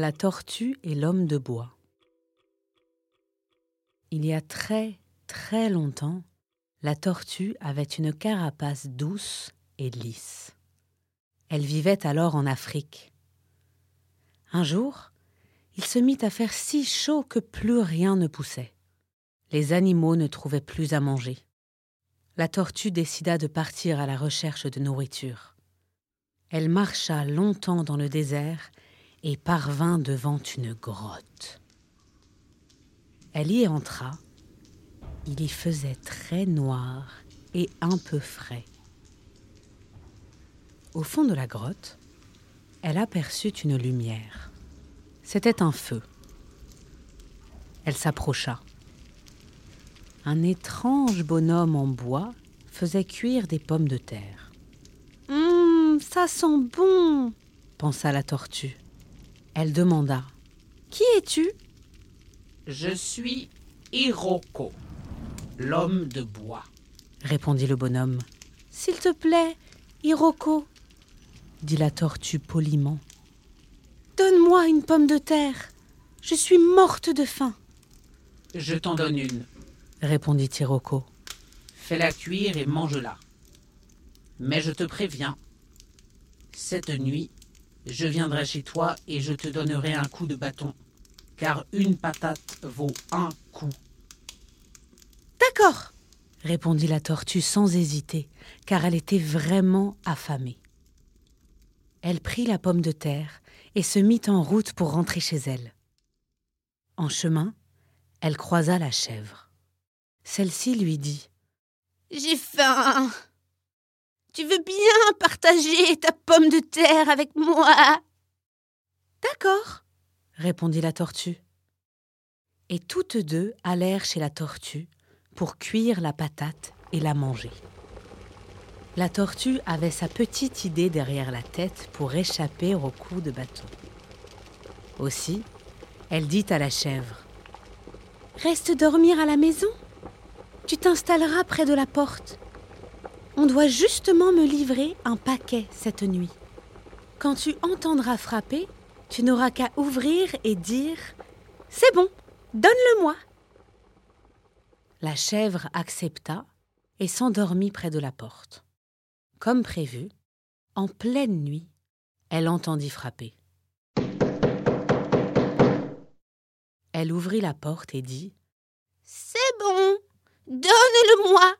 La tortue et l'homme de bois. Il y a très très longtemps, la tortue avait une carapace douce et lisse. Elle vivait alors en Afrique. Un jour, il se mit à faire si chaud que plus rien ne poussait. Les animaux ne trouvaient plus à manger. La tortue décida de partir à la recherche de nourriture. Elle marcha longtemps dans le désert et parvint devant une grotte. Elle y entra. Il y faisait très noir et un peu frais. Au fond de la grotte, elle aperçut une lumière. C'était un feu. Elle s'approcha. Un étrange bonhomme en bois faisait cuire des pommes de terre. Hum, ça sent bon, pensa la tortue. Elle demanda Qui es-tu? Je suis Hiroko, l'homme de bois. répondit le bonhomme. S'il te plaît, Hiroko, dit la tortue poliment. Donne-moi une pomme de terre. Je suis morte de faim, Je t'en donne une. répondit Hiroko. Fais-la cuire et mange-la. Mais je te préviens, cette nuit, je viendrai chez toi et je te donnerai un coup de bâton, car une patate vaut un coup. D'accord, répondit la tortue sans hésiter, car elle était vraiment affamée. Elle prit la pomme de terre et se mit en route pour rentrer chez elle. En chemin, elle croisa la chèvre. Celle-ci lui dit J'ai faim. Tu veux bien partager ta pomme de terre avec moi? D'accord, répondit la tortue. Et toutes deux allèrent chez la tortue pour cuire la patate et la manger. La tortue avait sa petite idée derrière la tête pour échapper au coup de bâton. Aussi, elle dit à la chèvre Reste dormir à la maison. Tu t'installeras près de la porte. On doit justement me livrer un paquet cette nuit. Quand tu entendras frapper, tu n'auras qu'à ouvrir et dire C'est bon, donne-le-moi. La chèvre accepta et s'endormit près de la porte. Comme prévu, en pleine nuit, elle entendit frapper. Elle ouvrit la porte et dit C'est bon, donne-le-moi.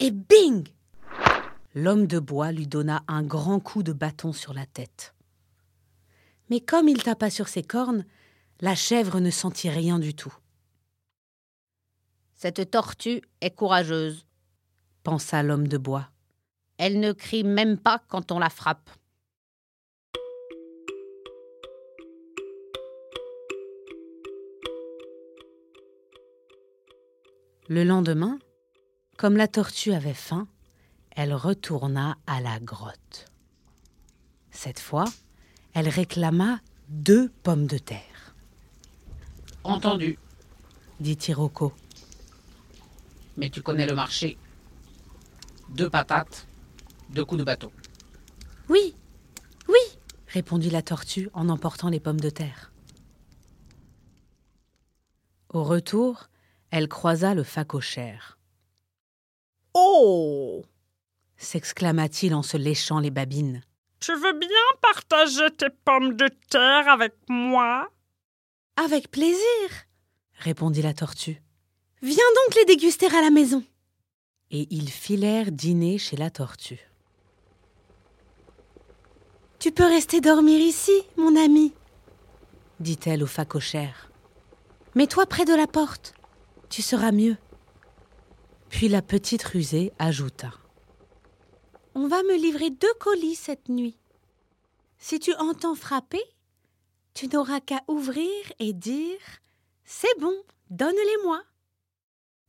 Et bing L'homme de bois lui donna un grand coup de bâton sur la tête. Mais comme il tapa sur ses cornes, la chèvre ne sentit rien du tout, Cette tortue est courageuse. pensa l'homme de bois. Elle ne crie même pas quand on la frappe. Le lendemain, comme la tortue avait faim, elle retourna à la grotte. Cette fois, elle réclama deux pommes de terre, Entendu, dit Hiroko. mais tu connais le marché. Deux patates, deux coups de bâton. Oui, oui, répondit la tortue en emportant les pommes de terre. Au retour, elle croisa le facochère. Oh s'exclama-t-il en se léchant les babines. Tu veux bien partager tes pommes de terre avec moi? Avec plaisir, répondit la tortue. Viens donc les déguster à la maison. Et ils filèrent dîner chez la tortue. Tu peux rester dormir ici, mon ami, dit-elle au phacochère. Mets-toi près de la porte. Tu seras mieux. Puis la petite rusée ajouta. On va me livrer deux colis cette nuit. Si tu entends frapper, tu n'auras qu'à ouvrir et dire C'est bon, donne-les-moi.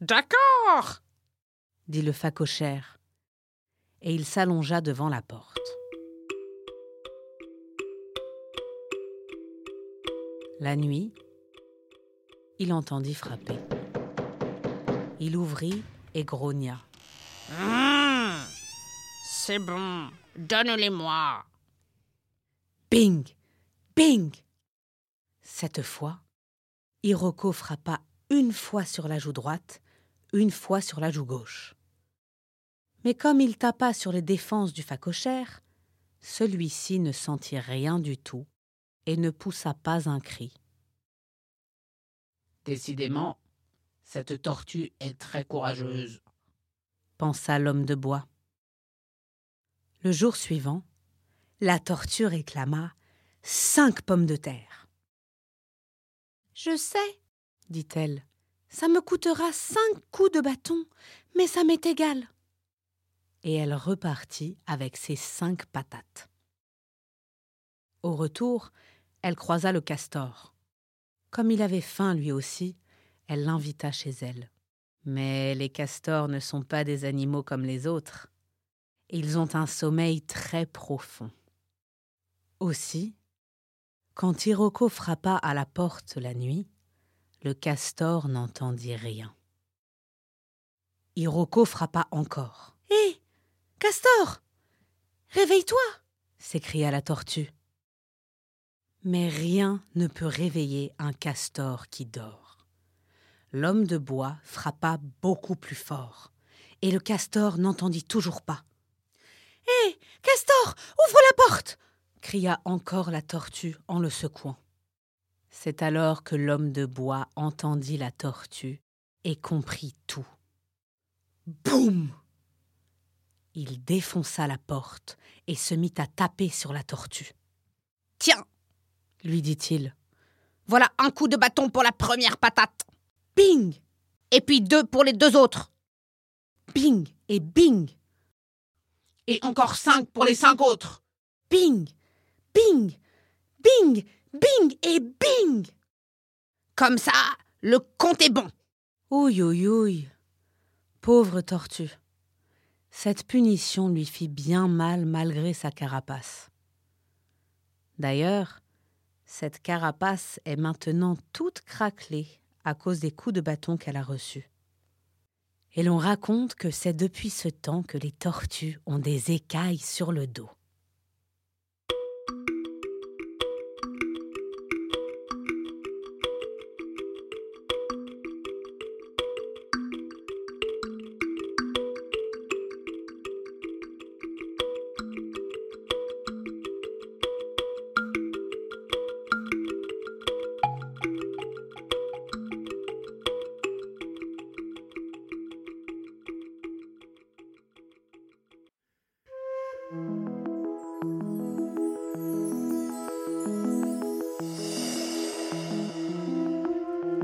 D'accord, dit le phacochère, et il s'allongea devant la porte. La nuit, il entendit frapper. Il ouvrit et grogna. Hum, c'est bon, donne-les-moi. Bing Bing Cette fois, Hiroko frappa une fois sur la joue droite, une fois sur la joue gauche. Mais comme il tapa sur les défenses du phacochère, celui-ci ne sentit rien du tout et ne poussa pas un cri. Décidément, cette tortue est très courageuse, pensa l'homme de bois. Le jour suivant, la tortue réclama cinq pommes de terre. Je sais, dit-elle. Ça me coûtera cinq coups de bâton, mais ça m'est égal. Et elle repartit avec ses cinq patates. Au retour, elle croisa le castor. Comme il avait faim lui aussi, elle l'invita chez elle. Mais les castors ne sont pas des animaux comme les autres. Ils ont un sommeil très profond. Aussi, quand Hiroko frappa à la porte la nuit, le castor n'entendit rien. Hiroko frappa encore. Hé Castor Réveille-toi s'écria la tortue. Mais rien ne peut réveiller un castor qui dort. L'homme de bois frappa beaucoup plus fort, et le castor n'entendit toujours pas. Hé Castor Ouvre la porte cria encore la tortue en le secouant. C'est alors que l'homme de bois entendit la tortue et comprit tout. Boum Il défonça la porte et se mit à taper sur la tortue. Tiens, lui dit-il. Voilà un coup de bâton pour la première patate. Bing Et puis deux pour les deux autres. Bing et bing Et encore cinq pour les cinq autres. Bing Bing Bing Bing et bing Comme ça, le compte est bon. Ouille, ouille, ouille. Pauvre tortue. Cette punition lui fit bien mal malgré sa carapace. D'ailleurs, cette carapace est maintenant toute craquelée à cause des coups de bâton qu'elle a reçus. Et l'on raconte que c'est depuis ce temps que les tortues ont des écailles sur le dos.